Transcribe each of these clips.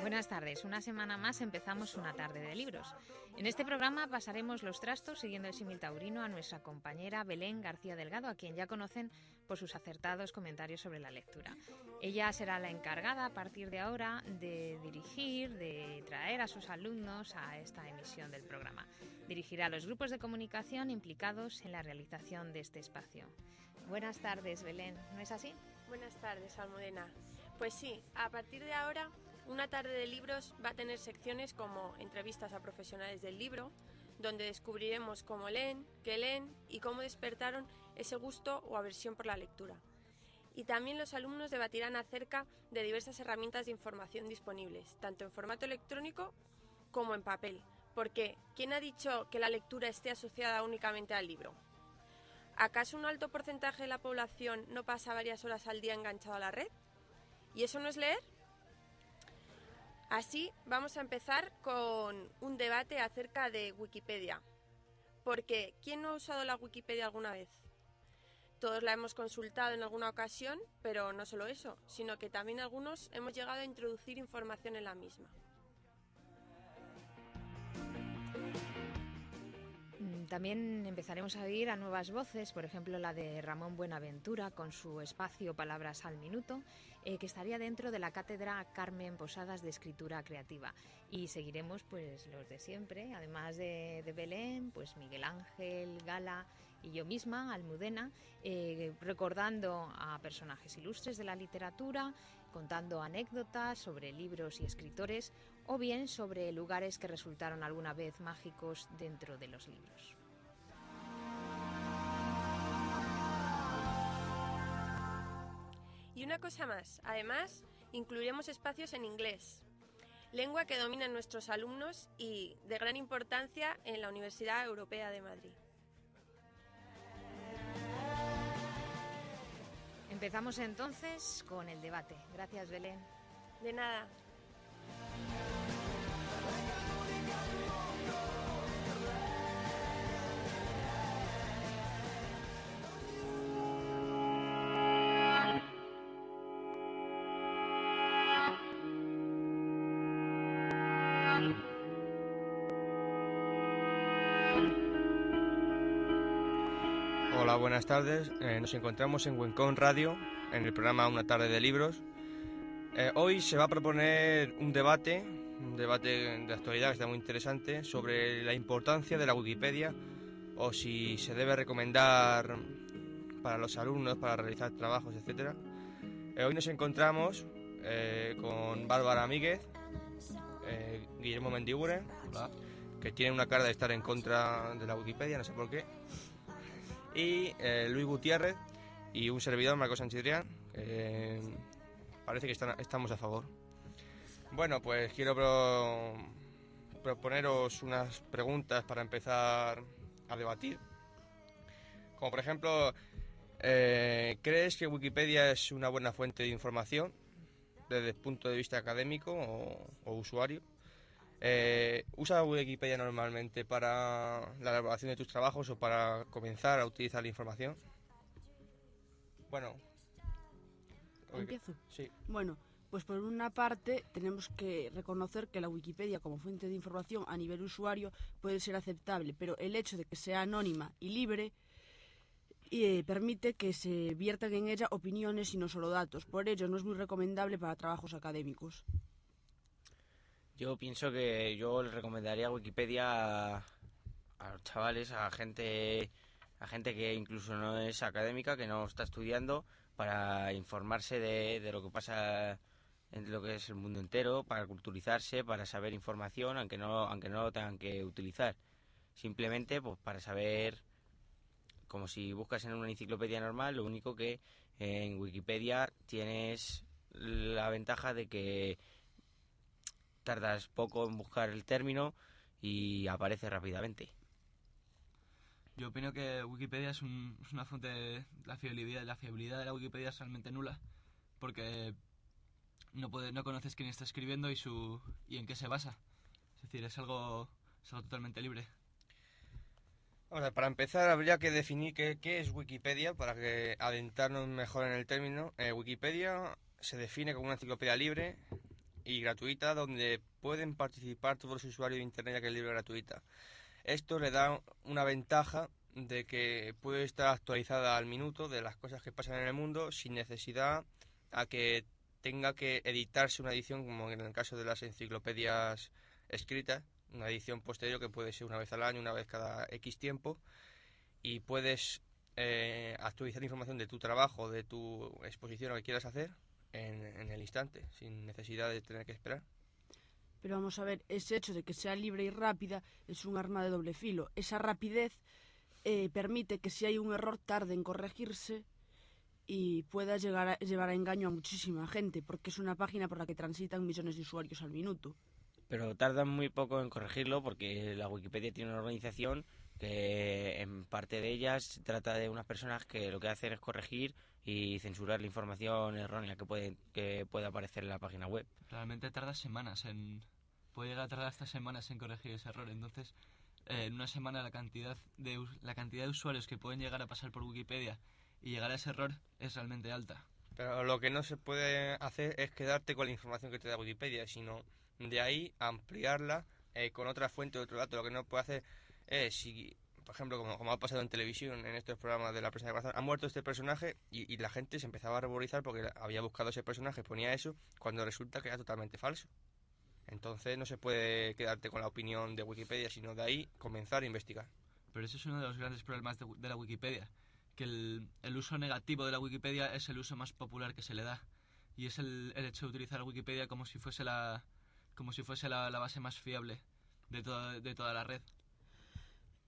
Buenas tardes. Una semana más empezamos una tarde de libros. En este programa pasaremos los trastos siguiendo el símil taurino a nuestra compañera Belén García Delgado, a quien ya conocen por sus acertados comentarios sobre la lectura. Ella será la encargada a partir de ahora de dirigir, de traer a sus alumnos a esta emisión del programa. Dirigirá a los grupos de comunicación implicados en la realización de este espacio. Buenas tardes, Belén. ¿No es así? Buenas tardes, Almudena. Pues sí, a partir de ahora una tarde de libros va a tener secciones como entrevistas a profesionales del libro, donde descubriremos cómo leen, qué leen y cómo despertaron ese gusto o aversión por la lectura. Y también los alumnos debatirán acerca de diversas herramientas de información disponibles, tanto en formato electrónico como en papel. Porque, ¿quién ha dicho que la lectura esté asociada únicamente al libro? ¿Acaso un alto porcentaje de la población no pasa varias horas al día enganchado a la red? ¿Y eso no es leer? Así vamos a empezar con un debate acerca de Wikipedia. Porque ¿quién no ha usado la Wikipedia alguna vez? Todos la hemos consultado en alguna ocasión, pero no solo eso, sino que también algunos hemos llegado a introducir información en la misma. También empezaremos a oír a nuevas voces, por ejemplo la de Ramón Buenaventura con su espacio Palabras al Minuto, eh, que estaría dentro de la cátedra Carmen Posadas de Escritura Creativa. Y seguiremos pues los de siempre, además de, de Belén, pues Miguel Ángel, Gala y yo misma, Almudena, eh, recordando a personajes ilustres de la literatura, contando anécdotas sobre libros y escritores o bien sobre lugares que resultaron alguna vez mágicos dentro de los libros. Y una cosa más, además, incluiremos espacios en inglés, lengua que dominan nuestros alumnos y de gran importancia en la Universidad Europea de Madrid. Empezamos entonces con el debate. Gracias, Belén. De nada. Hola, buenas tardes. Eh, nos encontramos en Wencon Radio, en el programa Una tarde de libros. Eh, hoy se va a proponer un debate, un debate de actualidad que está muy interesante, sobre la importancia de la Wikipedia o si se debe recomendar para los alumnos, para realizar trabajos, etc. Eh, hoy nos encontramos eh, con Bárbara Míguez, Guillermo Mendiguren, que tiene una cara de estar en contra de la Wikipedia, no sé por qué, y Luis Gutiérrez y un servidor, Marcos Sanchidrián. Parece que están- estamos a favor. Bueno, pues quiero pro- proponeros unas preguntas para empezar a debatir. Como por ejemplo, eh, ¿crees que Wikipedia es una buena fuente de información desde el punto de vista académico o, o usuario? Eh, ¿Usa Wikipedia normalmente para la elaboración de tus trabajos o para comenzar a utilizar la información? Bueno. ¿Empiezo? Sí. Bueno, pues por una parte tenemos que reconocer que la Wikipedia como fuente de información a nivel usuario puede ser aceptable, pero el hecho de que sea anónima y libre eh, permite que se viertan en ella opiniones y no solo datos. Por ello no es muy recomendable para trabajos académicos. Yo pienso que yo le recomendaría Wikipedia a, a los chavales, a gente, a gente que incluso no es académica, que no está estudiando, para informarse de, de lo que pasa en lo que es el mundo entero, para culturizarse, para saber información, aunque no, aunque no lo tengan que utilizar. Simplemente pues para saber, como si buscas en una enciclopedia normal, lo único que en Wikipedia tienes la ventaja de que tardas poco en buscar el término y aparece rápidamente. Yo opino que Wikipedia es, un- es una fuente de la fiabilidad, la fiabilidad de la Wikipedia es realmente nula, porque no puede, no conoces quién está escribiendo y su y en qué se basa. Es decir, es algo, es algo totalmente libre. Vamos a ver, para empezar habría que definir qué, es Wikipedia para que adentrarnos mejor en el término. Eh, Wikipedia se define como una enciclopedia libre y gratuita donde pueden participar todos los usuarios de Internet ya que el libro es gratuita. Esto le da una ventaja de que puede estar actualizada al minuto de las cosas que pasan en el mundo sin necesidad a que tenga que editarse una edición como en el caso de las enciclopedias escritas, una edición posterior que puede ser una vez al año, una vez cada X tiempo y puedes eh, actualizar información de tu trabajo, de tu exposición, lo que quieras hacer en, en el instante, sin necesidad de tener que esperar. Pero vamos a ver, ese hecho de que sea libre y rápida es un arma de doble filo. Esa rapidez eh, permite que si hay un error tarde en corregirse y pueda llegar a, llevar a engaño a muchísima gente, porque es una página por la que transitan millones de usuarios al minuto. Pero tardan muy poco en corregirlo porque la Wikipedia tiene una organización que en parte de ellas trata de unas personas que lo que hacen es corregir y censurar la información errónea que puede, que puede aparecer en la página web. Realmente tarda semanas en... Puede llegar a tardar hasta semanas en corregir ese error. Entonces, eh, en una semana la cantidad, de, la cantidad de usuarios que pueden llegar a pasar por Wikipedia y llegar a ese error es realmente alta. Pero lo que no se puede hacer es quedarte con la información que te da Wikipedia, sino de ahí ampliarla eh, con otra fuente, otro dato. Lo que no puede hacer es, si, por ejemplo, como, como ha pasado en televisión, en estos programas de la prensa de corazón, ha muerto este personaje y, y la gente se empezaba a ruborizar porque había buscado ese personaje, ponía eso, cuando resulta que era totalmente falso. Entonces no se puede quedarte con la opinión de Wikipedia, sino de ahí comenzar a investigar. Pero eso es uno de los grandes problemas de, de la Wikipedia, que el, el uso negativo de la Wikipedia es el uso más popular que se le da. Y es el, el hecho de utilizar la Wikipedia como si fuese la, como si fuese la, la base más fiable de toda, de toda la red.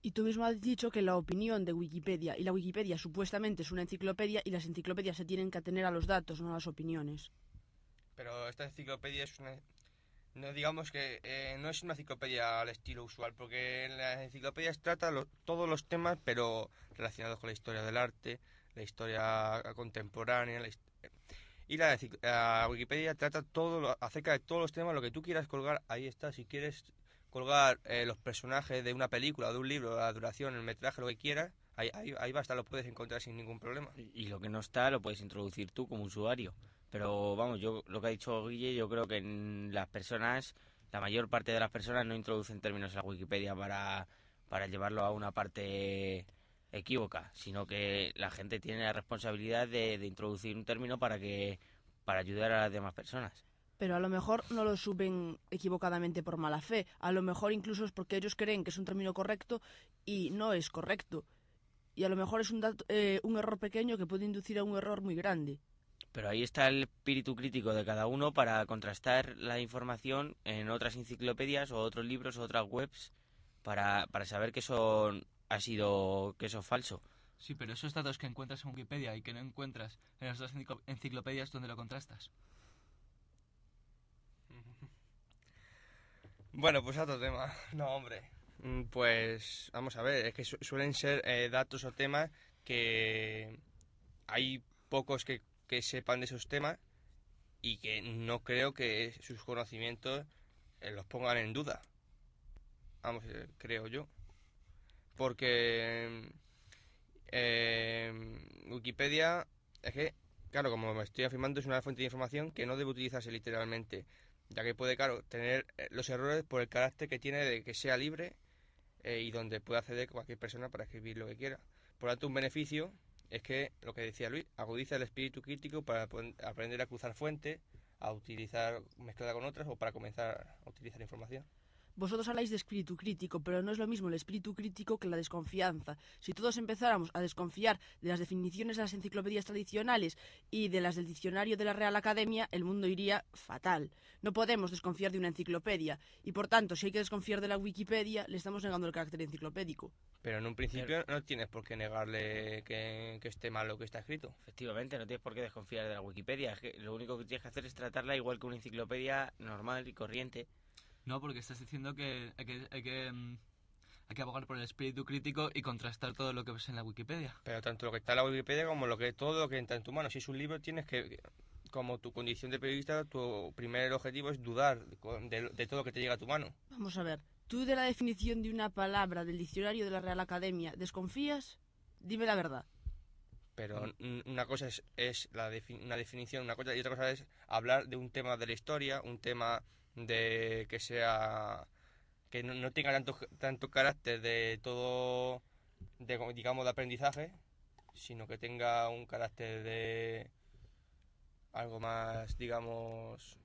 Y tú mismo has dicho que la opinión de Wikipedia y la Wikipedia supuestamente es una enciclopedia y las enciclopedias se tienen que atener a los datos, no a las opiniones. Pero esta enciclopedia es una... No digamos que eh, no es una enciclopedia al estilo usual, porque en las enciclopedias trata lo- todos los temas, pero relacionados con la historia del arte, la historia contemporánea, la y la, la Wikipedia trata todo lo- acerca de todos los temas, lo que tú quieras colgar, ahí está. Si quieres colgar eh, los personajes de una película de un libro, la duración, el metraje, lo que quieras, ahí, ahí, ahí va a estar, lo puedes encontrar sin ningún problema. Y y lo que no está lo puedes introducir tú como usuario. Pero vamos, yo lo que ha dicho Guille, yo creo que las personas, la mayor parte de las personas no introducen términos en la Wikipedia para, para llevarlo a una parte equívoca, sino que la gente tiene la responsabilidad de, de introducir un término para que para ayudar a las demás personas. Pero a lo mejor no lo suben equivocadamente por mala fe. A lo mejor incluso es porque ellos creen que es un término correcto y no es correcto. Y a lo mejor es un, dato- eh, un error pequeño que puede inducir a un error muy grande. Pero ahí está el espíritu crítico de cada uno para contrastar la información en otras enciclopedias o otros libros o otras webs para, para saber que eso ha sido que eso es falso. Sí, pero esos datos que encuentras en Wikipedia y que no encuentras en las otras enciclo- enciclopedias donde lo contrastas. Bueno, pues otro tema. No, hombre. Mm, Pues vamos a ver, es que su- suelen ser eh, datos o temas que hay pocos que, que sepan de esos temas y que no creo que sus conocimientos eh, los pongan en duda. Vamos, eh, creo yo. Porque eh, Wikipedia es que, claro, como me estoy afirmando, es una fuente de información que no debe utilizarse literalmente ya que puede, claro, tener eh, los errores por el carácter que tiene de que sea libre y donde puede acceder cualquier persona para escribir lo que quiera. Por lo tanto, un beneficio es que, lo que decía Luis, agudiza el espíritu crítico para aprender a cruzar fuentes, a utilizar mezclada con otras o para comenzar a utilizar información. Vosotros habláis de espíritu crítico, pero no es lo mismo el espíritu crítico que la desconfianza. Si todos empezáramos a desconfiar de las definiciones de las enciclopedias tradicionales y de las del diccionario de la Real Academia, el mundo iría fatal. No podemos desconfiar de una enciclopedia, y por tanto, si hay que desconfiar de la Wikipedia, le estamos negando el carácter enciclopédico. Pero en un principio no tienes por qué negarle que, que esté mal lo que está escrito. Efectivamente, no tienes por qué desconfiar de la Wikipedia. Es que lo único que tienes que hacer es tratarla igual que una enciclopedia normal y corriente. No, porque estás diciendo que hay que, hay que, mm, hay que abogar por el espíritu crítico y contrastar todo lo que ves en la Wikipedia. Pero tanto lo que está en la Wikipedia como lo que todo lo que entra en tu mano. Si es un libro, tienes que, como tu condición de periodista, tu primer objetivo es dudar de, de todo lo que te llega a tu mano. Vamos a ver, ¿tú de la definición de una palabra del diccionario de la Real Academia desconfías? Dime la verdad. Pero n- una cosa es, es la defi- una definición, una cosa y otra cosa es hablar de un tema de la historia, un tema de que sea que no, no tenga tanto carácter de todo de digamos de aprendizaje, sino que tenga un carácter de algo más, digamos,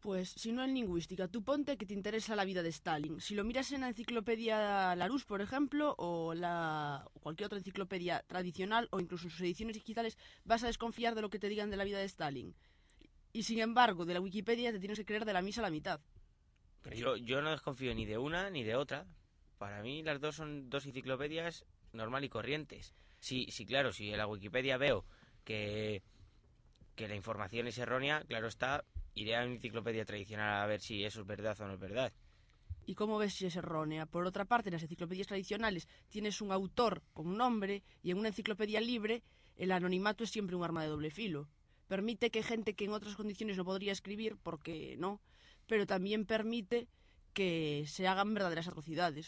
Pues si no en lingüística, tú ponte que te interesa la vida de Stalin. Si lo miras en la enciclopedia Larousse, por ejemplo, o la o cualquier otra enciclopedia tradicional, o incluso en sus ediciones digitales, vas a desconfiar de lo que te digan de la vida de Stalin. Y sin embargo, de la Wikipedia te tienes que creer de la misa a la mitad. Yo, yo no desconfío ni de una ni de otra. Para mí las dos son dos enciclopedias normal y corrientes. Sí, sí, claro, si en la Wikipedia veo que, que la información es errónea, claro está, iré a una enciclopedia tradicional a ver si eso es verdad o no es verdad. ¿Y cómo ves si es errónea? Por otra parte, en las enciclopedias tradicionales tienes un autor con nombre y en una enciclopedia libre el anonimato es siempre un arma de doble filo. Permite que gente que en otras condiciones no podría escribir, porque no, pero también permite que se hagan verdaderas atrocidades.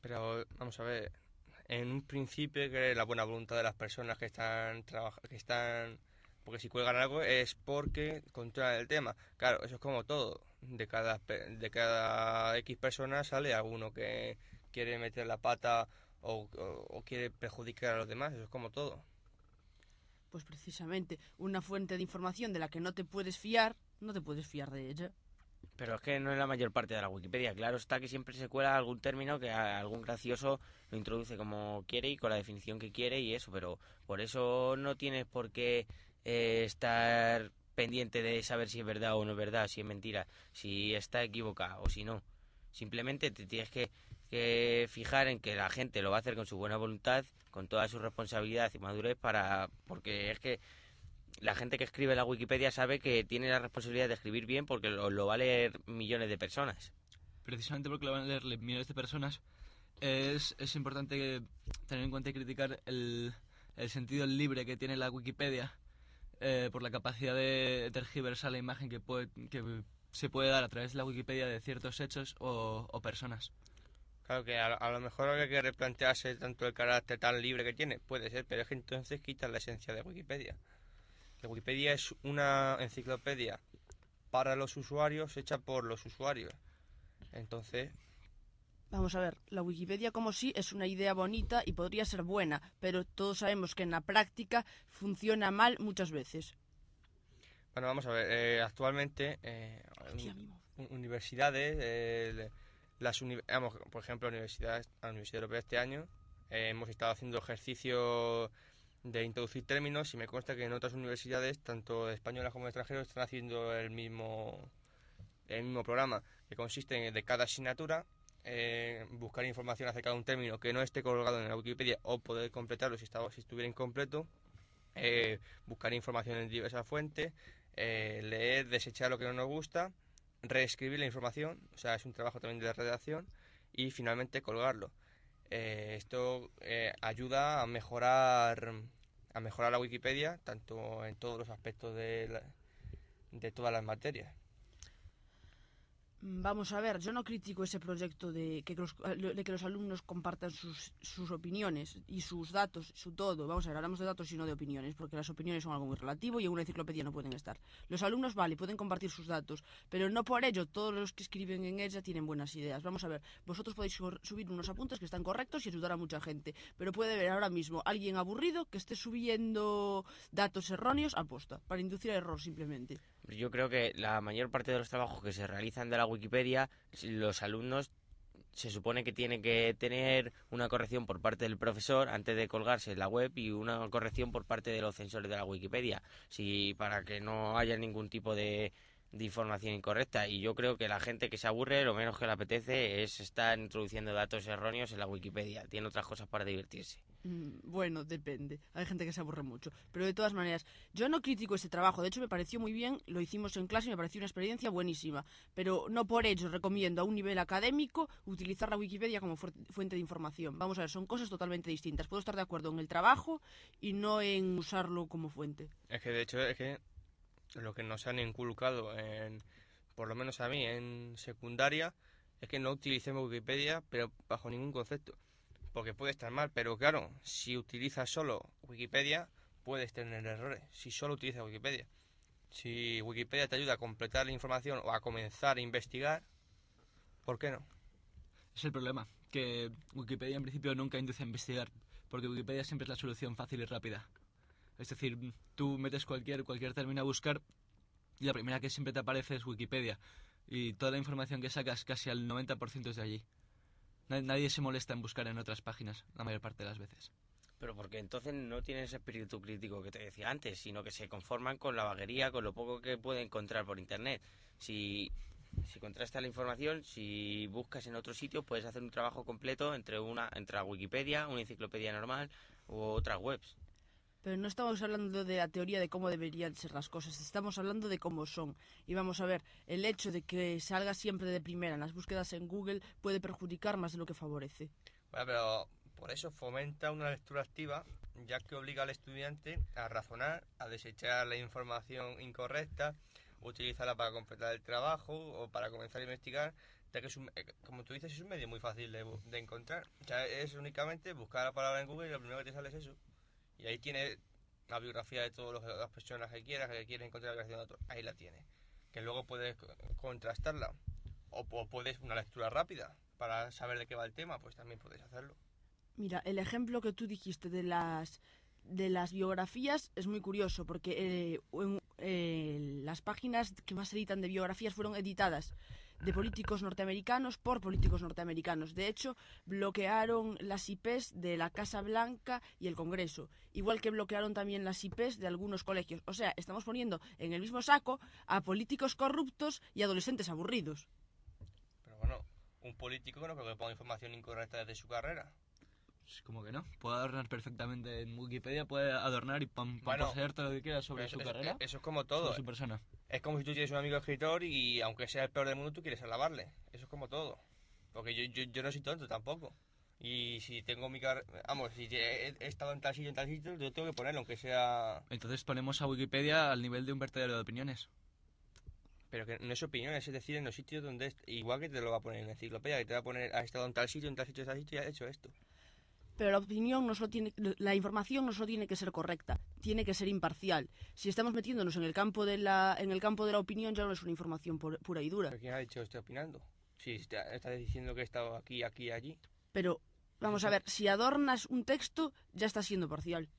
Pero vamos a ver, en un principio que la buena voluntad de las personas que están que están porque si cuelgan algo es porque controlan el tema. Claro, eso es como todo. De cada de cada X personas sale alguno que quiere meter la pata o- o quiere perjudicar a los demás, eso es como todo. Pues precisamente, una fuente de información de la que no te puedes fiar, no te puedes fiar de ella. Pero es que no es la mayor parte de la Wikipedia. Claro está que siempre se cuela algún término que algún gracioso lo introduce como quiere y con la definición que quiere y eso. Pero por eso no tienes por qué eh, estar pendiente de saber si es verdad o no es verdad, si es mentira, si está equivocada o si no. Simplemente te tienes que, que fijar en que la gente lo va a hacer con su buena voluntad, con toda su responsabilidad y madurez para... Porque es que la gente que escribe la Wikipedia sabe que tiene la responsabilidad de escribir bien porque lo, va a leer millones de personas. precisamente porque lo van a leer le- millones de personas, es, es importante tener en cuenta y criticar el, el sentido libre que tiene la Wikipedia eh, por la capacidad de tergiversar la imagen que, puede, que se puede dar a través de la Wikipedia de ciertos hechos o personas. Claro que a, a lo mejor hay que replantearse tanto el carácter tan libre que tiene, puede ser, pero es que entonces quitan la esencia de Wikipedia. La Wikipedia es una enciclopedia para los usuarios, hecha por los usuarios. Entonces, Vamos a ver, la Wikipedia como sí es una idea bonita y podría ser buena, pero todos sabemos que en la práctica funciona mal muchas veces. bueno, vamos a ver, eh, actualmente eh, Hostia, universidades, eh, las vamos, por ejemplo, la Universidad, la Universidad Europea este año, eh, hemos estado haciendo ejercicio de introducir términos y me consta que en otras universidades, tanto españolas como extranjeras, están haciendo el mismo, el mismo programa, que consiste en de cada asignatura eh, buscar información acerca de un término que no esté colgado en la Wikipedia o poder completarlo si, estaba, si estuviera incompleto, eh, buscar información en diversas fuentes, eh, leer, desechar lo que no nos gusta, reescribir la información, o sea, es un trabajo también de redacción, y finalmente colgarlo. Eh, esto eh, ayuda a mejorar a mejorar la Wikipedia tanto en todos los aspectos de, de todas las materias. Mm, Vamos a ver, yo no critico ese proyecto de que los, de que los alumnos compartan sus, sus opiniones y sus datos, su todo. Vamos a ver, hablamos de datos y no de opiniones, porque las opiniones son algo muy relativo y en una enciclopedia no pueden estar. Los alumnos, vale, pueden compartir sus datos, pero no por ello todos los que escriben en ella tienen buenas ideas. Vamos a ver, vosotros podéis subir unos apuntes que están correctos y ayudar a mucha gente, pero puede haber ahora mismo alguien aburrido que esté subiendo datos erróneos a posta, para inducir error simplemente. Yo creo que la mayor parte de los trabajos que se realizan de la Wikipedia, los alumnos se supone que tienen que tener una corrección por parte del profesor antes de colgarse en la web y una corrección por parte de los censores de la Wikipedia, si para que no haya ningún tipo de información incorrecta. Y yo creo que la gente que se aburre, lo menos que le apetece es estar introduciendo datos erróneos en la Wikipedia. Tiene otras cosas para divertirse. Mm, Bueno, depende. Hay gente que se aburre mucho. Pero de todas maneras, yo no critico este trabajo. De hecho, me pareció muy bien. Lo hicimos en clase y me pareció una experiencia buenísima. Pero no por ello recomiendo a un nivel académico utilizar la Wikipedia como fuente de información. Vamos a ver, son cosas totalmente distintas. Puedo estar de acuerdo en el trabajo y no en usarlo como fuente. Es que de hecho es que lo que nos han inculcado en, por lo menos a mí, en secundaria, es que no utilicemos Wikipedia, pero bajo ningún concepto. Porque puede estar mal, pero claro, si utilizas solo Wikipedia, puedes tener errores, si solo utilizas Wikipedia. Si Wikipedia te ayuda a completar la información o a comenzar a investigar, ¿por qué no? Es el problema, que Wikipedia en principio nunca induce a investigar, porque Wikipedia siempre es la solución fácil y rápida. Es decir, tú metes cualquier, cualquier término a buscar y la primera que siempre te aparece es Wikipedia. Y toda la información que sacas, casi al 90% es de allí. Nadie se molesta en buscar en otras páginas, la mayor parte de las veces. Pero porque entonces no tienen ese espíritu crítico que te decía antes, sino que se conforman con la vaguería, con lo poco que pueden encontrar por internet. Si, si contrastas la información, si buscas en otro sitio, puedes hacer un trabajo completo entre una, entre Wikipedia, una enciclopedia normal u otras webs. Pero no estamos hablando de la teoría de cómo deberían ser las cosas, estamos hablando de cómo son. Y vamos a ver, el hecho de que salga siempre de primera en las búsquedas en Google puede perjudicar más de lo que favorece. Bueno, pero por eso fomenta una lectura activa, ya que obliga al estudiante a razonar, a desechar la información incorrecta, utilizarla para completar el trabajo o para comenzar a investigar, ya que es un, eh, como tú dices, es un medio muy fácil de, de encontrar. O sea, es únicamente buscar la palabra en Google y lo primero que te sale es eso. Y ahí tiene la biografía de todas las personas que quieras, que quieres encontrar la biografía de otro. Ahí la tiene. Que luego puedes contrastarla. O, puedes una lectura rápida para saber de qué va el tema, pues también puedes hacerlo. Mira, el ejemplo que tú dijiste de las de las biografías es muy curioso porque eh, eh, las páginas que más editan de biografías fueron editadas de políticos norteamericanos por políticos norteamericanos. De hecho, bloquearon las IPs de la Casa Blanca y el Congreso, igual que bloquearon también las IPs de algunos colegios. O sea, estamos poniendo en el mismo saco a políticos corruptos y adolescentes aburridos. Pero bueno, un político no creo que ponga información incorrecta desde su carrera. Como que no, puede adornar perfectamente en Wikipedia, puede adornar y pam, todo lo que quiera sobre su carrera. Eso es como todo. su persona. Es como si tú tienes un amigo escritor y aunque sea el peor del mundo, tú quieres alabarle. Eso es como todo. Porque yo, yo, yo no soy tonto tampoco. Y si tengo mi carrera... Vamos, si he, estado en tal sitio, en tal sitio, yo tengo que ponerlo, aunque sea... Entonces ponemos a Wikipedia al nivel de un vertedero de opiniones. Pero que no es opinión, es decir, en los sitios donde... Igual que te lo va a poner en la enciclopedia, que te va a poner, ha estado en tal sitio, en tal sitio, en tal sitio y ha hecho esto pero la opinión no solo tiene, la información no solo tiene que ser correcta, tiene que ser imparcial. Si estamos metiéndonos en el campo de la, en el campo de la opinión ya no es una información pura y dura. ¿Quién ha dicho estoy opinando? Si estás diciendo que he estado aquí, aquí, y allí. Pero vamos a ver, si adornas un texto ya está siendo parcial.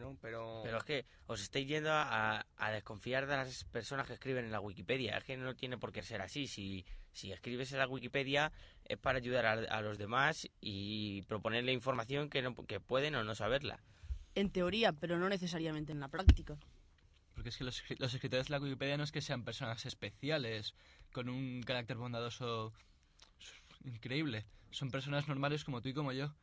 Bueno, pero... Pero es que os estáis yendo a, a, desconfiar de las personas que escriben en la Wikipedia. Es que no tiene por qué ser así. Si, si escribes en la Wikipedia es para ayudar a, los demás y proponerle información que, no, que pueden o no saberla. En teoría, pero no necesariamente en la práctica. Porque es que los, los escritores de la Wikipedia no es que sean personas especiales, con un carácter bondadoso increíble. Son personas normales como tú y como yo.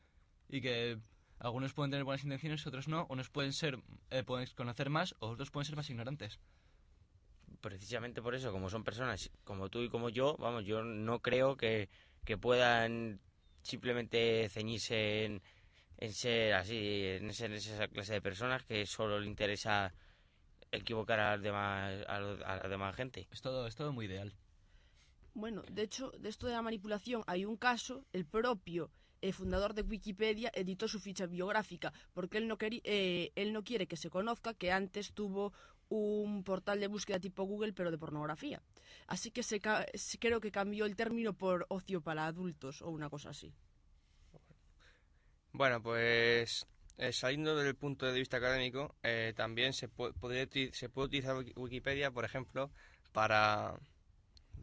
Y que algunos pueden tener buenas intenciones, otros no. Unos pueden ser, eh, pueden conocer más, o otros pueden ser más ignorantes precisamente por eso, como son personas como tú y como yo, vamos, yo no creo que, puedan simplemente ceñirse en, ser así, en ser esa clase de personas que solo le interesa equivocar a, demás, a, la demás gente. Es todo, es todo muy ideal. Bueno, de hecho, de esto de la manipulación hay un caso, el propio el fundador de Wikipedia editó su ficha biográfica porque él no, eh, él no quiere que se conozca que antes tuvo un portal de búsqueda tipo Google, pero de pornografía. Así que se creo que cambió el término por ocio para adultos o una cosa así. Bueno, pues eh, saliendo del punto de vista académico, eh, también se puede, se puede utilizar Wikipedia, por ejemplo, para,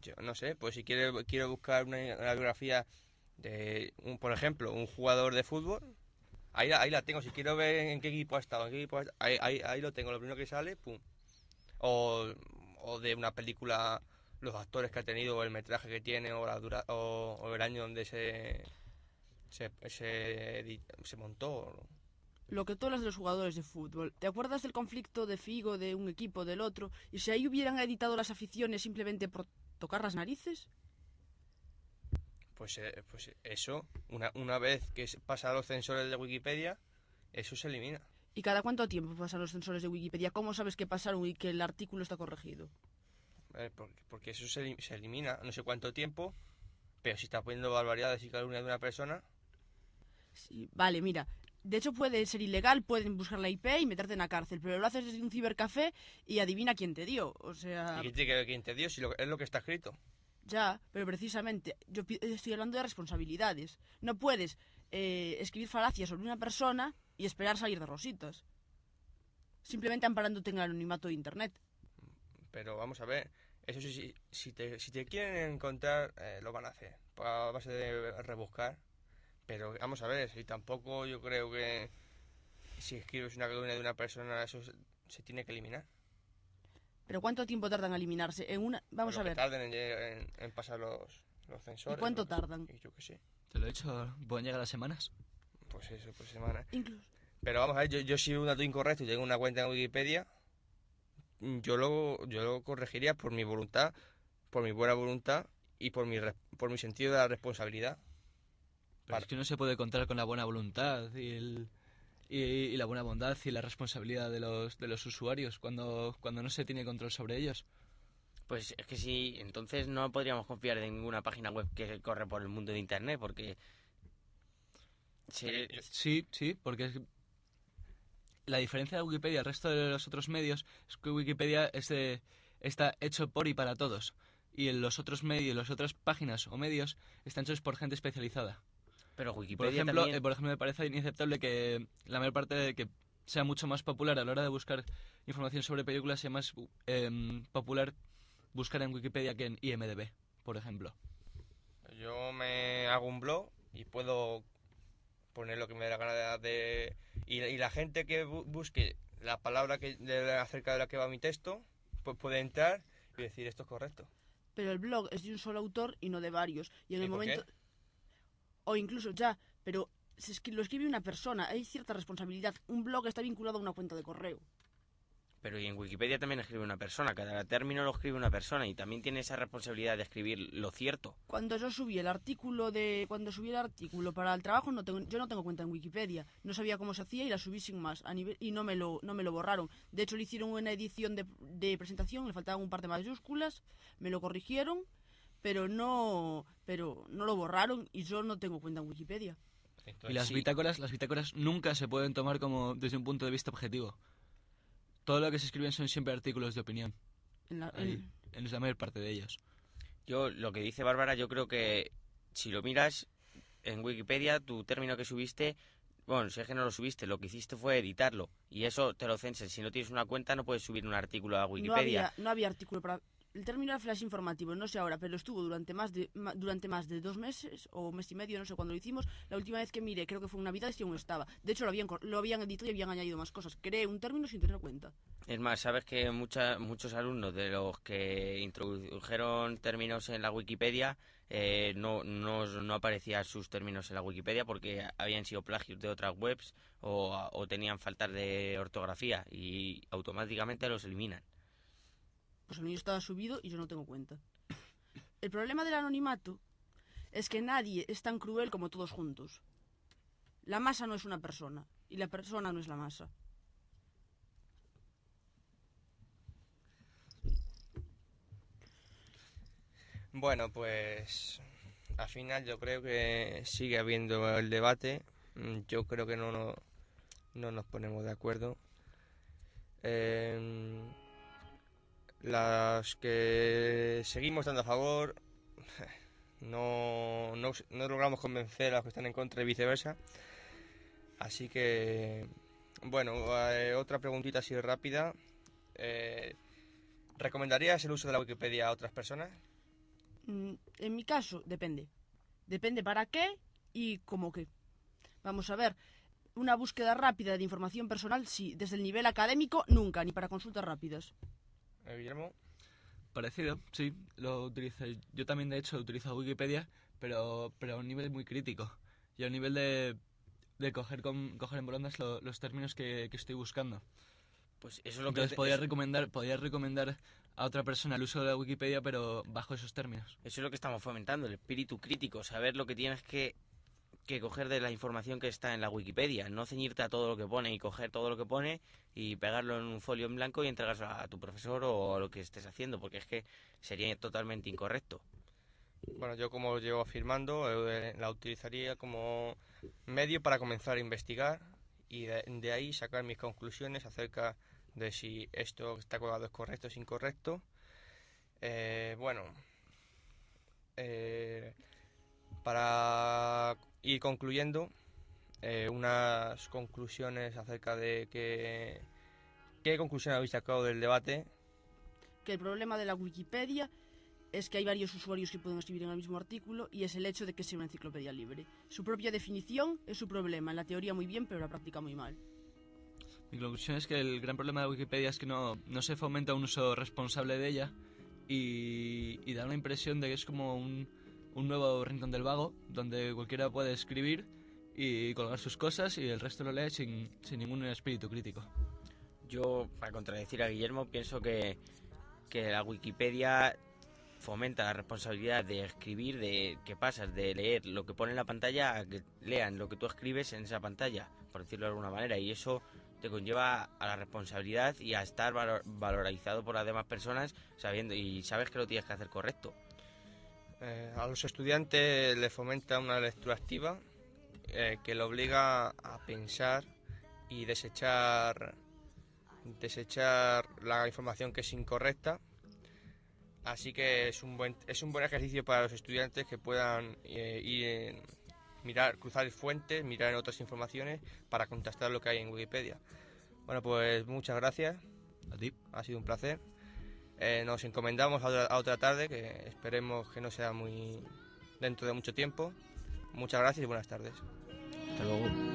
yo no sé, pues si quiero, quiero buscar una, biografía de, un, por ejemplo, un jugador de fútbol, ahí, ahí la tengo. Si quiero ver en qué equipo ha estado, en qué equipo ahí, ahí, ahí lo tengo. Lo primero que sale, pum, o, de una película los actores que ha tenido o el metraje que tiene o, la dura, o, el año donde se se, se, montó lo que todas los jugadores de fútbol. ¿Te acuerdas del conflicto de Figo de un equipo del otro? ¿Y si ahí hubieran editado las aficiones simplemente por tocar las narices? Pues, eh, pues eso, una, una vez que pasa a los censores de Wikipedia, eso se elimina. ¿Y cada cuánto tiempo pasan los sensores de Wikipedia? ¿Cómo sabes que pasaron y que el artículo está corregido? Eh, porque, eso se, elimina no sé cuánto tiempo, pero si está poniendo barbaridades y calumnias de una persona, Sí, vale, mira. De hecho, puede ser ilegal, pueden buscar la IP y meterte en la cárcel, pero lo haces desde un cibercafé y adivina quién te dio. O sea, ¿Y quién te, quién te dio si lo- es lo que está escrito? Ya, pero precisamente, yo estoy hablando de responsabilidades. No puedes eh, escribir falacias sobre una persona y esperar salir de rositas. Simplemente amparándote en el anonimato de Internet. Pero vamos a ver, eso sí, si, te, si te quieren encontrar, eh, lo van a hacer, a base de rebuscar. Pero vamos a ver, si tampoco yo creo que si escribes una calumnia de una persona, eso se tiene que eliminar. Pero ¿cuánto tiempo tardan en eliminarse? En una... Vamos Lo a que ver. tarden en, en- en pasar los, los ¿Y sensores. cuánto los- tardan? y yo qué sé, Te lo he dicho, pueden llegar a semanas. pues eso, pues semana. Incluso. Pero vamos a ver, yo, yo si veo un dato incorrecto y tengo una cuenta en Wikipedia, yo lo, yo lo corregiría por mi voluntad, por mi buena voluntad y por mi, por mi sentido de la responsabilidad. Pero Vale. es que no se puede contar con la buena voluntad y, el- y, y la buena bondad y la responsabilidad de los, de los usuarios cuando, cuando no se tiene control sobre ellos. Pues es que sí, entonces no podríamos confiar en ninguna página web que corre por el mundo de Internet, porque... se- Sí, sí, porque es- la diferencia de Wikipedia al resto de los otros medios es que Wikipedia es de- está hecho por y para todos. Y en los otros medios, las otras páginas o medios están hechos por gente especializada. Pero Por Wikipedia ejemplo, también... eh, por ejemplo, me parece inaceptable que la mayor parte de que sea mucho más popular a la hora de buscar información sobre películas sea más em, popular buscar en Wikipedia que en IMDb, por ejemplo. Yo me hago un blog y puedo poner lo que me dé la gana de... de- y, y la gente que bu- busque la palabra que, de- acerca de la que va mi texto, pues puede entrar y decir esto es correcto. Pero el blog es de un solo autor y no de varios. Y en ¿Y el por qué? O incluso ya, pero si es que lo escribe una persona, hay cierta responsabilidad. Un blog está vinculado a una cuenta de correo. Pero y en Wikipedia también escribe una persona, cada término lo escribe una persona y también tiene esa responsabilidad de escribir lo cierto. Cuando yo subí el artículo de cuando subí el artículo para el trabajo no tengo, yo no tengo cuenta en Wikipedia no sabía cómo se hacía y la subí sin más a nivel y no me lo no me lo borraron de hecho le hicieron una edición de, de presentación le faltaban un par de mayúsculas me lo corrigieron pero no pero no lo borraron y yo no tengo cuenta en Wikipedia Y las sí. bitácoras, las bitácoras nunca se pueden tomar como desde un punto de vista objetivo. Todo lo que se escriben son siempre artículos de opinión, en la, Ahí, en- en la mayor parte de ellos. Yo, lo que dice Bárbara, yo creo que si lo miras en Wikipedia, tu término que subiste, bueno, si es que no lo subiste, lo que hiciste fue editarlo. Y eso te lo censan. Si no tienes una cuenta, no puedes subir un artículo a no Wikipedia. había no había artículo para el término era flash informativo, no sé ahora, pero estuvo durante más de ma- durante más de dos meses o mes y medio, no sé cuándo lo hicimos. La última vez que miré, creo que fue en Navidad y aún estaba. De hecho, lo habían lo habían editado y habían añadido más cosas. Creé un término sin tener cuenta. Es más, sabes que mucha- muchos alumnos de los que introdujeron términos en la Wikipedia eh, no, no, no aparecían sus términos en la Wikipedia porque habían sido plagios de otras webs o, o tenían faltas de ortografía y automáticamente los eliminan. Pues el mío estaba subido y yo no tengo cuenta. El problema del anonimato es que nadie es tan cruel como todos juntos. La masa no es una persona y la persona no es la masa. Bueno, pues al final yo creo que sigue habiendo el debate. Yo creo que no, no, no nos ponemos de acuerdo. Em, las que seguimos estando a favor no, no, no logramos convencer a los que están en contra y viceversa. Así que, bueno, eh, otra preguntita así rápida. Eh, ¿Recomendarías el uso de la Wikipedia a otras personas? Mm, En mi caso, depende. Depende para qué y cómo qué. Vamos a ver. Una búsqueda rápida de información personal, sí. Desde el nivel académico, nunca, ni para consultas rápidas. Eh, Guillermo. Parecido, sí, lo utilizo. Yo también, de hecho, utilizo Wikipedia, pero, pero a un nivel muy crítico. Y a un nivel de, de coger, con, coger en volandas lo- los términos que, que estoy buscando. Pues eso es lo que Entonces te- podría recomendar, podría recomendar a otra persona el uso de la Wikipedia, pero bajo esos términos. Eso es lo que estamos fomentando, el espíritu crítico, saber lo que tienes que, que coger de la información que está en la Wikipedia, no ceñirte a todo lo que pone y coger todo lo que pone y pegarlo en un folio en blanco y entregárselo a tu profesor o a lo que estés haciendo, porque es que sería totalmente incorrecto. Bueno, yo como llevo afirmando, eh, la utilizaría como medio para comenzar a investigar y de, ahí sacar mis conclusiones acerca de si esto que está colgado es correcto o es incorrecto. Eh, bueno, eh, para ir concluyendo, unas conclusiones acerca de que, qué conclusión habéis sacado del debate. Que el problema de la Wikipedia es que hay varios usuarios que pueden escribir en el mismo artículo y es el hecho de que sea una enciclopedia libre. Su propia definición es su problema, en la teoría muy bien, pero en la práctica muy mal. Mi conclusión es que el gran problema de Wikipedia es que no, no se fomenta un uso responsable de ella y, y da la impresión de que es como un, un nuevo rincón del vago, donde cualquiera puede escribir y colgar sus cosas y el resto lo lee sin, sin ningún espíritu crítico. Yo, para contradecir a Guillermo, pienso que, que la Wikipedia fomenta la responsabilidad de escribir, de que pasas de leer lo que pone en la pantalla a que lean lo que tú escribes en esa pantalla, por decirlo de alguna manera, y eso te conlleva a la responsabilidad y a estar valorizado por las demás personas sabiendo y sabes que lo tienes que hacer correcto. Eh, a los estudiantes les fomenta una lectura activa eh, que le obliga a pensar y desechar desechar la información que es incorrecta Así que es un buen, es un buen ejercicio para los estudiantes que puedan eh, ir mirar, cruzar fuentes, mirar en otras informaciones para contrastar lo que hay en Wikipedia. Bueno, pues muchas gracias. A ti. Ha sido un placer. Eh, nos encomendamos a otra, tarde, que esperemos que no sea muy dentro de mucho tiempo. Muchas gracias y buenas tardes. Hasta luego.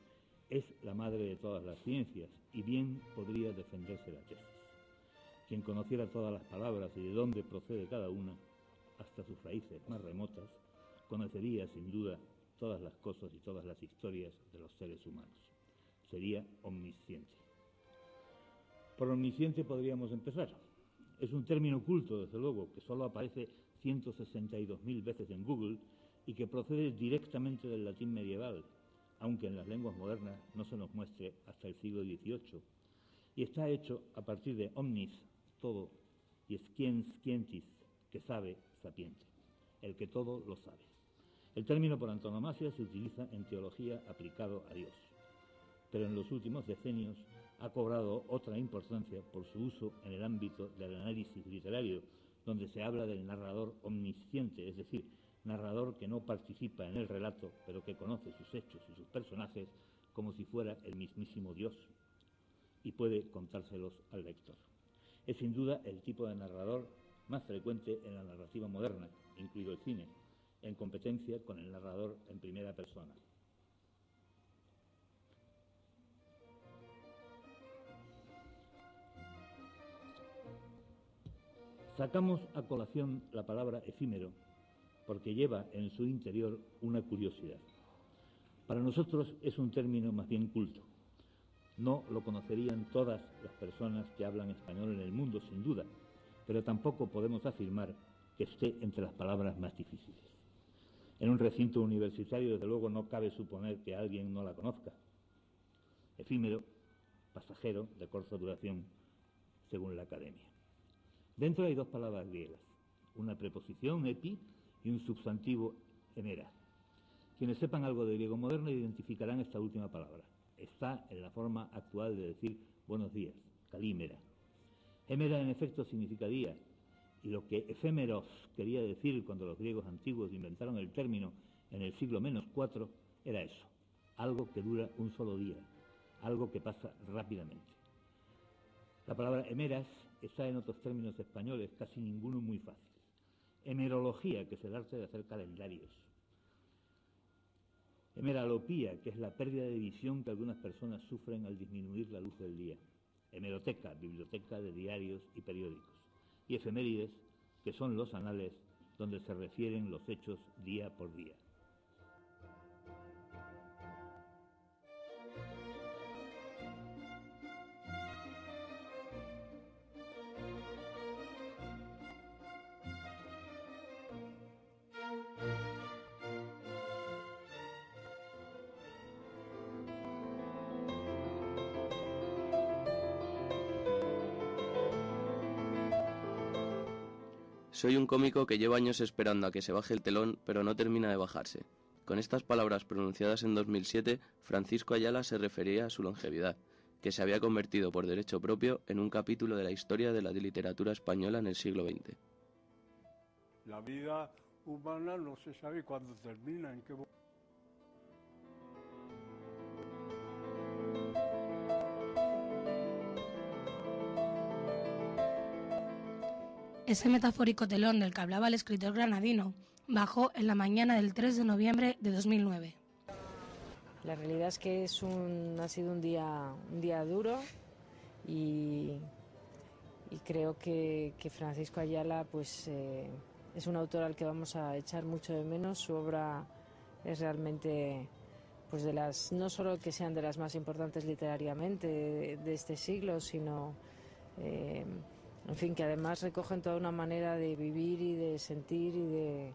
es la madre de todas las ciencias y bien podría defenderse la tesis. Quien conociera todas las palabras y de dónde procede cada una, hasta sus raíces más remotas, conocería sin duda todas las cosas y todas las historias de los seres humanos. Sería omnisciente. Por omnisciente podríamos empezar. Es un término oculto, desde luego, que solo aparece 162.000 veces en Google y que procede directamente del latín medieval, aunque en las lenguas modernas no se nos muestre hasta el siglo XVIII, y está hecho a partir de omnis, todo, y sciens scientis, que sabe, sapiente, el que todo lo sabe. El término por antonomasia se utiliza en teología aplicado a Dios, pero en los últimos decenios ha cobrado otra importancia por su uso en el ámbito del análisis literario, donde se habla del narrador omnisciente, es decir, narrador que no participa en el relato, pero que conoce sus hechos y sus personajes como si fuera el mismísimo Dios y puede contárselos al lector. Es sin duda el tipo de narrador más frecuente en la narrativa moderna, incluido el cine, en competencia con el narrador en primera persona. Sacamos a colación la palabra efímero porque lleva en su interior una curiosidad. Para nosotros es un término más bien culto. No lo conocerían todas las personas que hablan español en el mundo, sin duda, pero tampoco podemos afirmar que esté entre las palabras más difíciles. En un recinto universitario, desde luego, no cabe suponer que alguien no la conozca. Efímero, pasajero, de corta duración, según la academia. Dentro hay dos palabras griegas, una preposición, epi, y un sustantivo emera. Quienes sepan algo de griego moderno identificarán esta última palabra, está en la forma actual de decir buenos días, calímera. Émera en efecto significa día, y lo que efémeros quería decir cuando los griegos antiguos inventaron el término en el siglo menos cuatro era eso, algo que dura un solo día, algo que pasa rápidamente. La palabra hemeras está en otros términos españoles, casi ninguno muy fácil. Hemerología, que es el arte de hacer calendarios. Hemeralopía, que es la pérdida de visión que algunas personas sufren al disminuir la luz del día. Hemeroteca, biblioteca de diarios y periódicos. Y efemérides, que son los anales donde se refieren los hechos día por día. Soy un cómico que lleva años esperando a que se baje el telón, pero no termina de bajarse. Con estas palabras pronunciadas en 2007, Francisco Ayala se refería a su longevidad, que se había convertido por derecho propio en un capítulo de la historia de la literatura española en el siglo XX. La vida humana no se sabe cuándo termina, en qué Ese metafórico telón del que hablaba el escritor granadino bajó en la mañana del 3 de noviembre de 2009. La realidad es que ha sido un día, un día duro y, creo que, Francisco Ayala pues, eh, es un autor al que vamos a echar mucho de menos. Su obra es realmente pues de las no solo que sean de las más importantes literariamente de, este siglo, sino eh, en fin, que además recogen toda una manera de vivir y de sentir y de,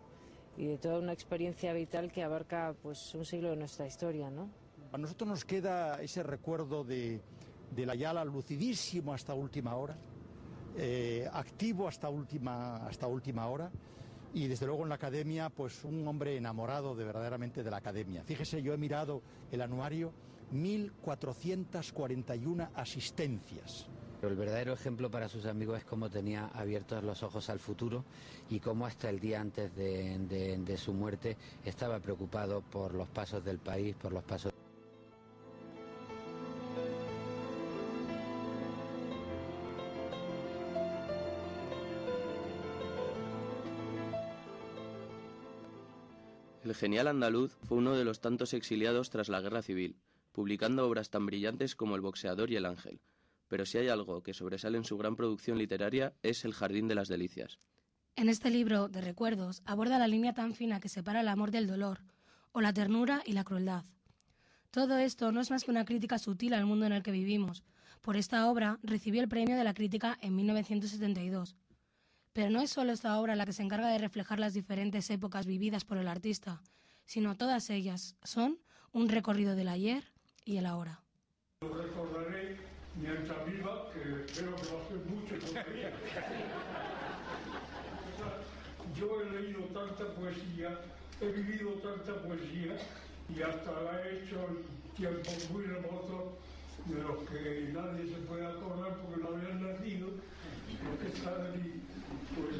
y de toda una experiencia vital que abarca pues un siglo de nuestra historia, ¿no? A nosotros nos queda ese recuerdo de, de la Yala lucidísimo hasta última hora, eh, activo hasta última, hasta última hora y desde luego en la academia pues un hombre enamorado de verdaderamente de la academia. Fíjese, yo he mirado el anuario, 1.441 asistencias el verdadero ejemplo para sus amigos es cómo tenía abiertos los ojos al futuro y cómo hasta el día antes de, su muerte estaba preocupado por los pasos del país, por los pasos. El genial andaluz fue uno de los tantos exiliados tras la guerra civil, publicando obras tan brillantes como El boxeador y El ángel, pero si hay algo que sobresale en su gran producción literaria es El Jardín de las Delicias. En este libro de recuerdos aborda la línea tan fina que separa el amor del dolor, o la ternura y la crueldad. Todo esto no es más que una crítica sutil al mundo en el que vivimos. Por esta obra recibió el premio de la crítica en 1972. Pero no es solo esta obra la que se encarga de reflejar las diferentes épocas vividas por el artista, sino todas ellas son un recorrido del ayer y el ahora mientras viva, que creo que va a ser mucho todavía. Yo he leído tanta poesía, he vivido tanta poesía y hasta la he hecho en tiempos muy remotos de los que nadie se puede acordar porque no habían nacido, porque están allí. Pues,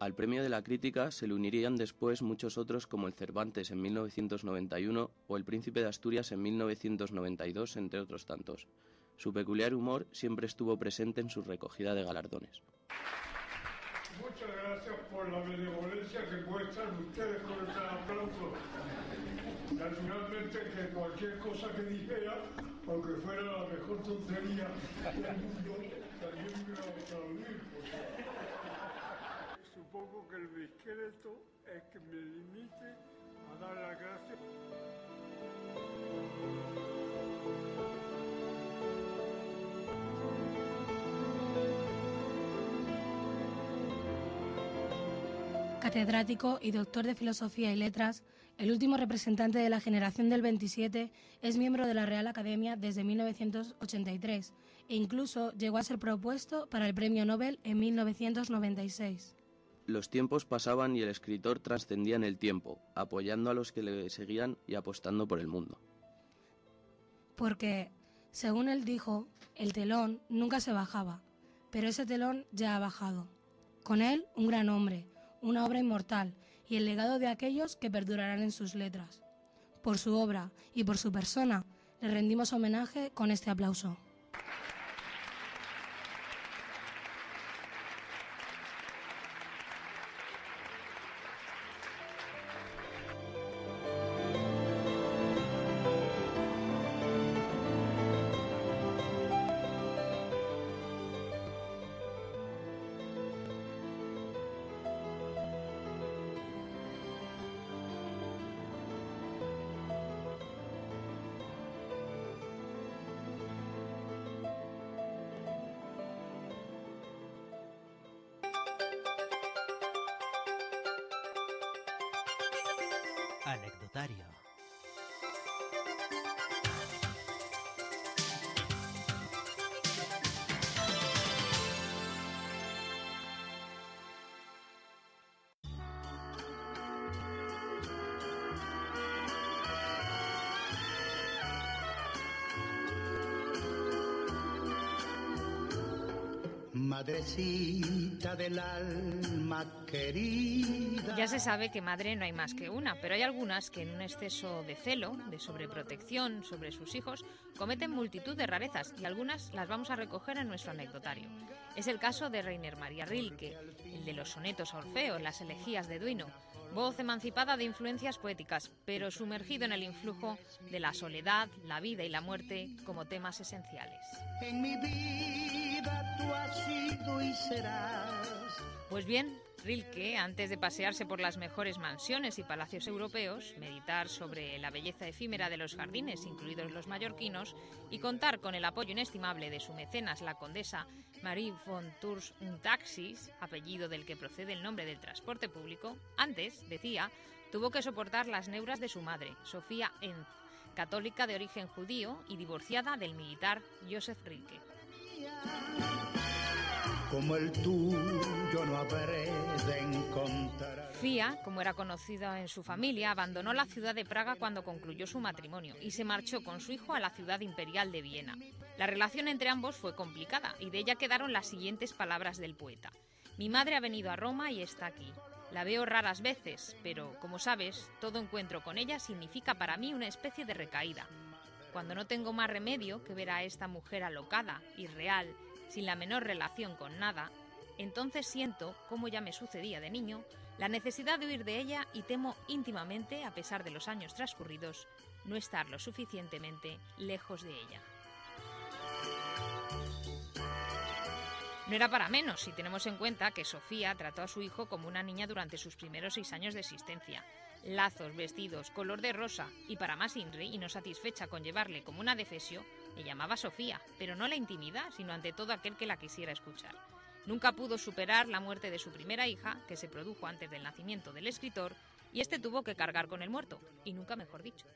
Al premio de la crítica se le unirían después muchos otros como el Cervantes en 1991 o el Príncipe de Asturias en 1992, entre otros tantos. Su peculiar humor siempre estuvo presente en su recogida de galardones. Muchas gracias por la benevolencia que muestran ustedes con este aplauso. Naturalmente que cualquier cosa que dijera, aunque fuera la mejor tontería del mundo, también me iba aplaudir supongo que el esqueleto es que me limite a dar las gracias. Catedrático y doctor de Filosofía y Letras, el último representante de la generación del 27, es miembro de la Real Academia desde 1983 e incluso llegó a ser propuesto para el Premio Nobel en 1996. Los tiempos pasaban y el escritor trascendía en el tiempo, apoyando a los que le seguían y apostando por el mundo. Porque, según él dijo, el telón nunca se bajaba, pero ese telón ya ha bajado. Con él, un gran hombre, una obra inmortal y el legado de aquellos que perdurarán en sus letras. Por su obra y por su persona, le rendimos homenaje con este aplauso. Anecdotario. Madrecita del alma querida. Ya se sabe que madre no hay más que una, pero hay algunas que en un exceso de celo, de sobreprotección sobre sus hijos, cometen multitud de rarezas y algunas las vamos a recoger en nuestro anecdotario. Es el caso de Reiner María Rilke, el de los sonetos a Orfeo, las elegías de Duino, voz emancipada de influencias poéticas, pero sumergido en el influjo de la soledad, la vida y la muerte como temas esenciales. En mi vida tú has sido y serás. Pues bien, Rilke, antes de pasearse por las mejores mansiones y palacios europeos, meditar sobre la belleza efímera de los jardines, incluidos los mallorquinos, y contar con el apoyo inestimable de su mecenas, la condesa Marie von Tours Taxis, apellido del que procede el nombre del transporte público, antes, decía, tuvo que soportar las neuras de su madre, Sofía Enz, católica de origen judío y divorciada del militar Joseph Rilke. Como el tuyo no habré de encontrar. Fía, como era conocida en su familia, abandonó la ciudad de Praga cuando concluyó su matrimonio y se marchó con su hijo a la ciudad imperial de Viena. La relación entre ambos fue complicada y de ella quedaron las siguientes palabras del poeta. Mi madre ha venido a Roma y está aquí. La veo raras veces, pero, como sabes, todo encuentro con ella significa para mí una especie de recaída. Cuando no tengo más remedio que ver a esta mujer alocada, irreal, sin la menor relación con nada, entonces siento, como ya me sucedía de niño, la necesidad de huir de ella y temo íntimamente, a pesar de los años transcurridos, no estar lo suficientemente lejos de ella. No era para menos si tenemos en cuenta que Sofía trató a su hijo como una niña durante sus primeros seis años de existencia. Lazos, vestidos, color de rosa y para más Inri y no satisfecha con llevarle como una defesio, le llamaba Sofía, pero no la intimida, sino ante todo aquel que la quisiera escuchar. Nunca pudo superar la muerte de su primera hija, que se produjo antes del nacimiento del escritor, y este tuvo que cargar con el muerto, y nunca mejor dicho.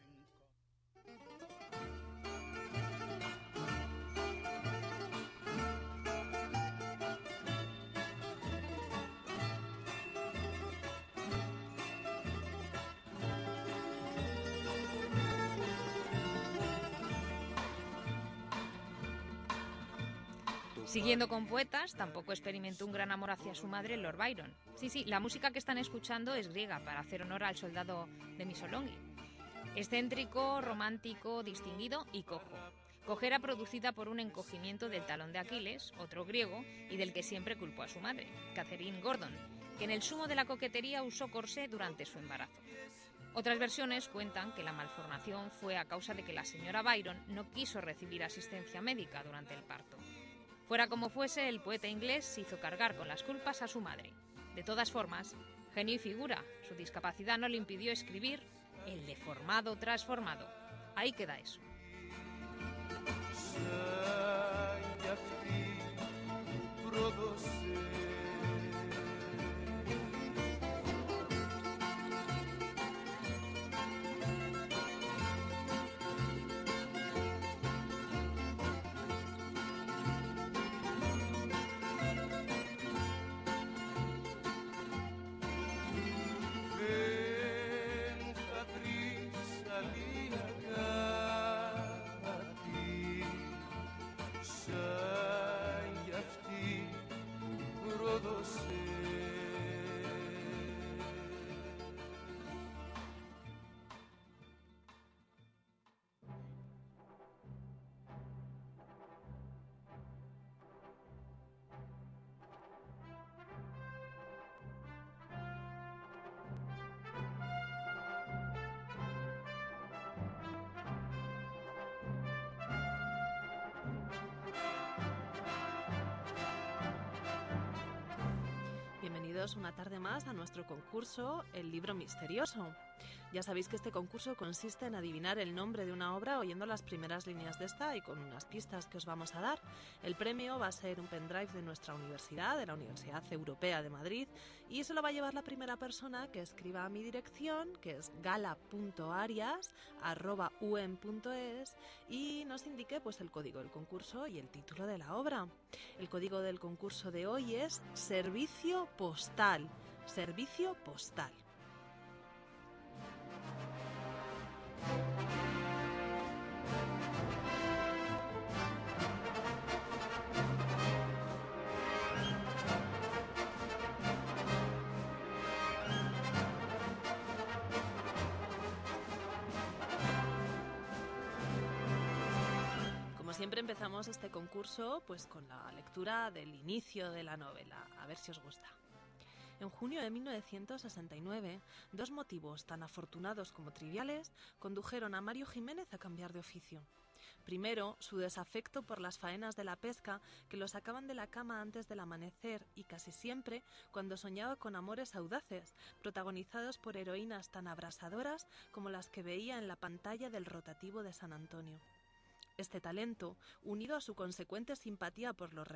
Siguiendo con poetas, tampoco experimentó un gran amor hacia su madre, Lord Byron. Sí, sí, la música que están escuchando es griega, para hacer honor al soldado de Missolonghi. Excéntrico, romántico, distinguido y cojo. Cojera producida por un encogimiento del talón de Aquiles, otro griego, y del que siempre culpó a su madre, Catherine Gordon, que en el sumo de la coquetería usó corsé durante su embarazo. Otras versiones cuentan que la malformación fue a causa de que la señora Byron no quiso recibir asistencia médica durante el parto. Fuera como fuese, el poeta inglés se hizo cargar con las culpas a su madre. De todas formas, genio y figura, su discapacidad no le impidió escribir El deformado transformado. Ahí queda eso. Una tarde más a nuestro concurso El libro misterioso. Ya sabéis que este concurso consiste en adivinar el nombre de una obra oyendo las primeras líneas de esta y con unas pistas que os vamos a dar. El premio va a ser un pendrive de nuestra universidad, de la Universidad Europea de Madrid, y se lo va a llevar la primera persona que escriba a mi dirección, que es gala.arias.um.es, y nos indique pues, el código del concurso y el título de la obra. El código del concurso de hoy es Servicio Postal. Servicio Postal. Este concurso pues con la lectura del inicio de la novela, a ver si os gusta. En junio de 1969, dos motivos tan afortunados como triviales condujeron a Mario Jiménez a cambiar de oficio. Primero, su desafecto por las faenas de la pesca que lo sacaban de la cama antes del amanecer y casi siempre cuando soñaba con amores audaces, protagonizados por heroínas tan abrasadoras como las que veía en la pantalla del rotativo de San Antonio. Este talento, unido a su consecuente simpatía por los,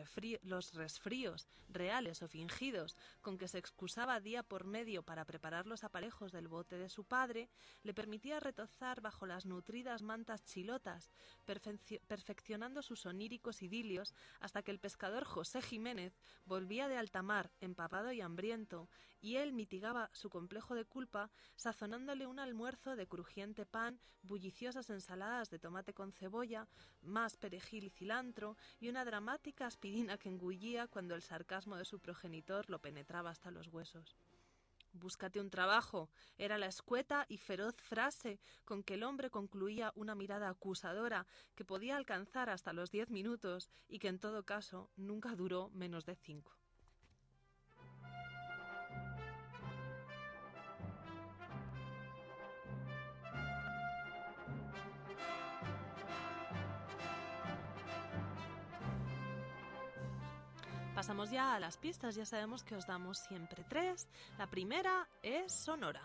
los, resfríos, reales o fingidos, con que se excusaba día por medio para preparar los aparejos del bote de su padre, le permitía retozar bajo las nutridas mantas chilotas, perfeccionando sus oníricos idilios hasta que el pescador José Jiménez volvía de alta mar, empapado y hambriento, y él mitigaba su complejo de culpa sazonándole un almuerzo de crujiente pan, bulliciosas ensaladas de tomate con cebolla, más perejil y cilantro, y una dramática aspirina que engullía cuando el sarcasmo de su progenitor lo penetraba hasta los huesos. Búscate un trabajo. Era la escueta y feroz frase con que el hombre concluía una mirada acusadora que podía alcanzar hasta los diez minutos y que en todo caso nunca duró menos de cinco. Pasamos ya a las pistas, ya sabemos que os damos siempre tres. La primera es Sonora.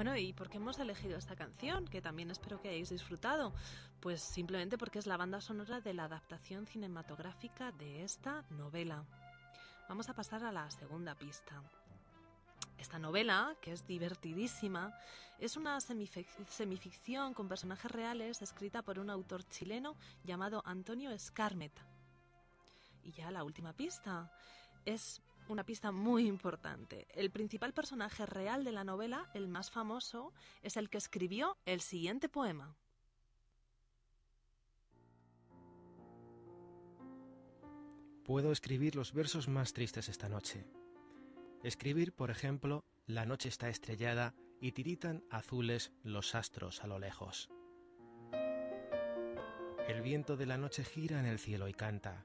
Bueno, ¿y por qué hemos elegido esta canción? Que también espero que hayáis disfrutado. Pues simplemente porque es la banda sonora de la adaptación cinematográfica de esta novela. Vamos a pasar a la segunda pista. Esta novela, que es divertidísima, es una semificción con personajes reales escrita por un autor chileno llamado Antonio Escármeta. Y ya la última pista. Es una pista muy importante. El principal personaje real de la novela, el más famoso, es el que escribió el siguiente poema. Puedo escribir los versos más tristes esta noche. Escribir, por ejemplo, La noche está estrellada y tiritan azules los astros a lo lejos. El viento de la noche gira en el cielo y canta,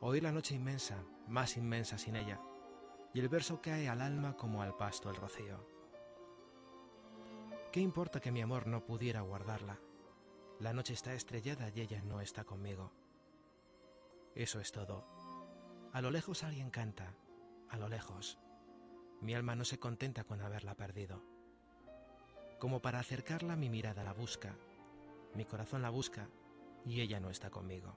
Oír la noche inmensa, más inmensa sin ella, y el verso cae al alma como al pasto el rocío. ¿Qué importa que mi amor no pudiera guardarla? La noche está estrellada y ella no está conmigo. Eso es todo. A lo lejos alguien canta, a lo lejos. Mi alma no se contenta con haberla perdido. Como para acercarla mi mirada la busca, mi corazón la busca y ella no está conmigo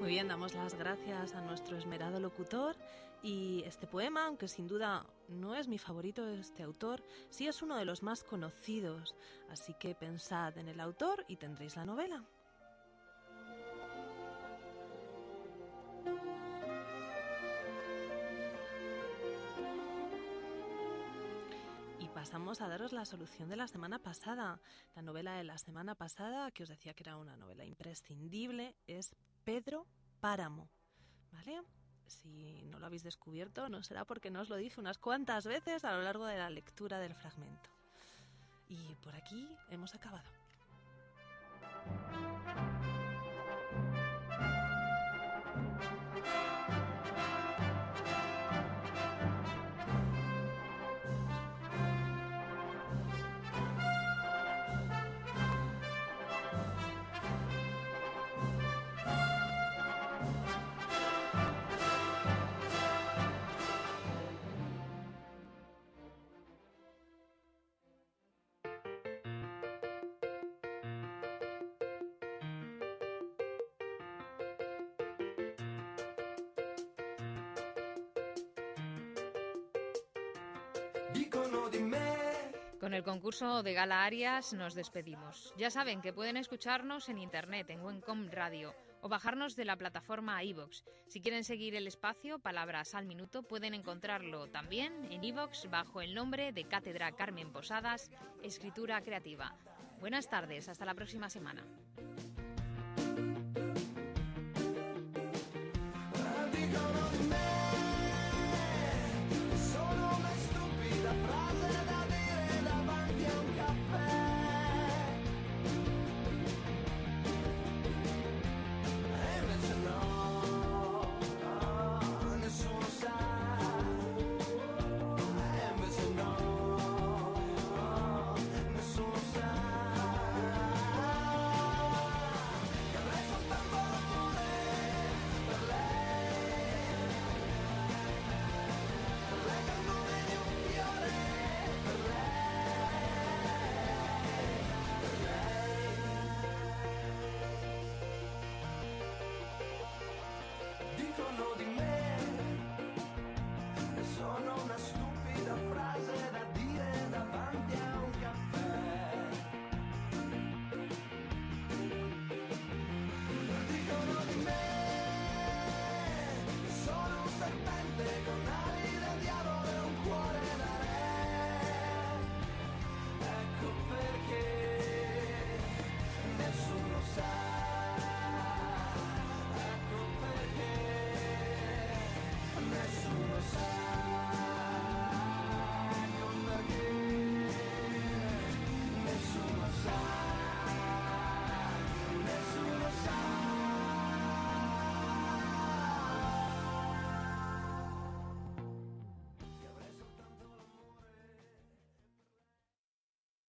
Muy bien, damos las gracias a nuestro esmerado locutor y este poema, aunque sin duda no es mi favorito de este autor, sí es uno de los más conocidos, así que pensad en el autor y tendréis la novela. Y pasamos a daros la solución de la semana pasada. La novela de la semana pasada, que os decía que era una novela imprescindible, es Pedro páramo. ¿Vale? Si no lo habéis descubierto, no será porque no os lo dije unas cuantas veces a lo largo de la lectura del fragmento. Y por aquí hemos acabado. el concurso de Gala Arias nos despedimos. Ya saben que pueden escucharnos en internet, en Wencom Radio o bajarnos de la plataforma iVox. Si quieren seguir el espacio Palabras al Minuto, pueden encontrarlo también en iVox bajo el nombre de Cátedra Carmen Posadas, Escritura Creativa. Buenas tardes, hasta la próxima semana.